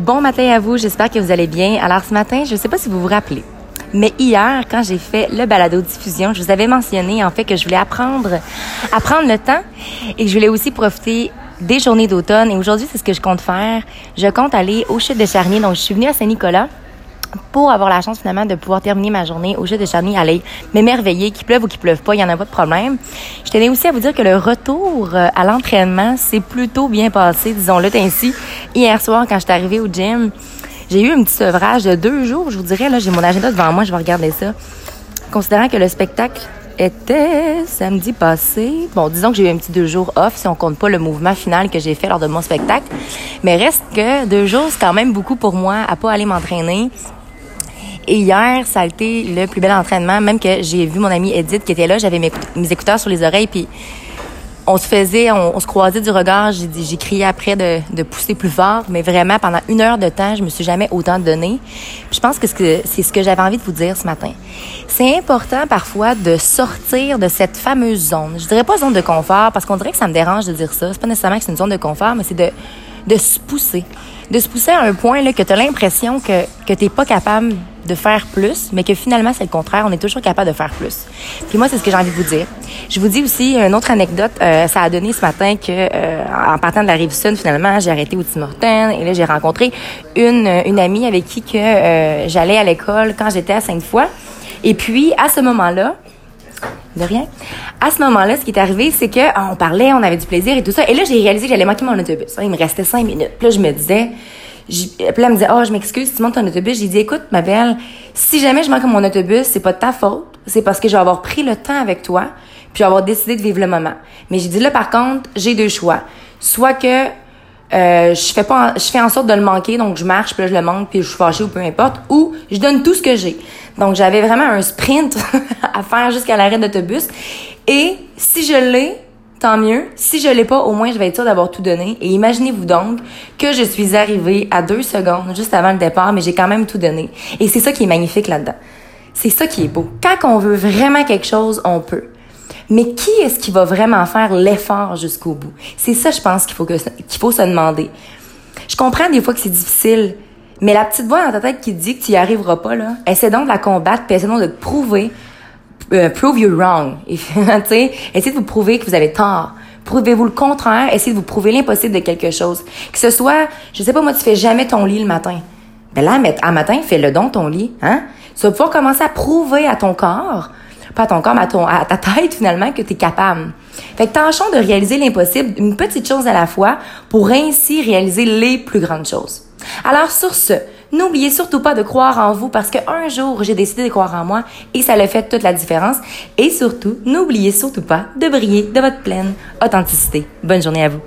Bon matin à vous, j'espère que vous allez bien. Alors ce matin, je ne sais pas si vous vous rappelez, mais hier, quand j'ai fait le balado diffusion, je vous avais mentionné en fait que je voulais apprendre à prendre le temps et je voulais aussi profiter des journées d'automne. Et aujourd'hui, c'est ce que je compte faire. Je compte aller au chute de Charnier. Donc, je suis venue à Saint-Nicolas pour avoir la chance finalement de pouvoir terminer ma journée au jeu de Charny, aller m'émerveiller, qu'il pleuve ou qu'il pleuve pas, il y en a pas de problème. Je tenais aussi à vous dire que le retour euh, à l'entraînement s'est plutôt bien passé, disons-le ainsi. Hier soir, quand je suis arrivée au gym, j'ai eu un petit sevrage de deux jours, je vous dirais, là, j'ai mon agenda devant moi, je vais regarder ça. Considérant que le spectacle était samedi passé. Bon, disons que j'ai eu un petit deux jours off si on compte pas le mouvement final que j'ai fait lors de mon spectacle. Mais reste que deux jours, c'est quand même beaucoup pour moi à pas aller m'entraîner. Et hier, ça a été le plus bel entraînement, même que j'ai vu mon amie Edith qui était là, j'avais mes, écouteurs sur les oreilles, puis on se faisait, on, se croisait du regard, j'ai crié après de, pousser plus fort, mais vraiment, pendant une heure de temps, je me suis jamais autant donné. Je pense que c'est ce que j'avais envie de vous dire ce matin. C'est important parfois de sortir de cette fameuse zone. Je dirais pas zone de confort, parce qu'on dirait que ça me dérange de dire ça. C'est pas nécessairement que c'est une zone de confort, mais c'est de, se pousser. De se pousser à un point là, que tu as l'impression que, que tu pas capable de faire plus, mais que finalement, c'est le contraire. On est toujours capable de faire plus. Puis moi, c'est ce que j'ai envie de vous dire. Je vous dis aussi une autre anecdote. Euh, ça a donné ce matin que, euh, en partant de la rive sud, finalement, j'ai arrêté au Tim Hortons et là, j'ai rencontré une, une amie avec qui que euh, j'allais à l'école quand j'étais à Sainte-Foy. Et puis, à ce moment-là, de rien. À ce moment-là, ce qui est arrivé, c'est que ah, on parlait, on avait du plaisir et tout ça. Et là, j'ai réalisé que j'allais manquer mon autobus. Il me restait cinq minutes. Puis là, je me disais, puis là, elle me disait, oh, je m'excuse, tu montes ton autobus. J'ai dit, écoute, ma belle, si jamais je manque mon autobus, c'est pas de ta faute. C'est parce que je vais avoir pris le temps avec toi, puis avoir décidé de vivre le moment. Mais j'ai dit, là, par contre, j'ai deux choix. Soit que euh, je fais pas, je fais en sorte de le manquer, donc je marche, puis là, je le manque, puis je suis fâchée ou peu importe, ou je donne tout ce que j'ai. Donc, j'avais vraiment un sprint à faire jusqu'à l'arrêt d'autobus. Et si je l'ai, tant mieux. Si je l'ai pas, au moins je vais être sûre d'avoir tout donné. Et imaginez-vous donc que je suis arrivée à deux secondes juste avant le départ, mais j'ai quand même tout donné. Et c'est ça qui est magnifique là-dedans. C'est ça qui est beau. Quand on veut vraiment quelque chose, on peut. Mais qui est-ce qui va vraiment faire l'effort jusqu'au bout? C'est ça, je pense, qu'il faut, faut se demander. Je comprends des fois que c'est difficile, mais la petite voix dans ta tête qui dit que tu y arriveras pas, là, essaie donc de la combattre, puis essaie donc de te prouver euh, prove you wrong. essayez de vous prouver que vous avez tort. Prouvez-vous le contraire. Essayez de vous prouver l'impossible de quelque chose. Que ce soit, je sais pas moi, tu fais jamais ton lit le matin. Ben là, à matin, fais-le donc ton lit. Hein? Tu vas pouvoir commencer à prouver à ton corps, pas à ton corps, mais à, ton, à ta tête finalement, que tu es capable. Fait que tâchons de réaliser l'impossible, une petite chose à la fois, pour ainsi réaliser les plus grandes choses. Alors sur ce, N'oubliez surtout pas de croire en vous parce qu'un jour, j'ai décidé de croire en moi et ça a fait toute la différence. Et surtout, n'oubliez surtout pas de briller de votre pleine authenticité. Bonne journée à vous.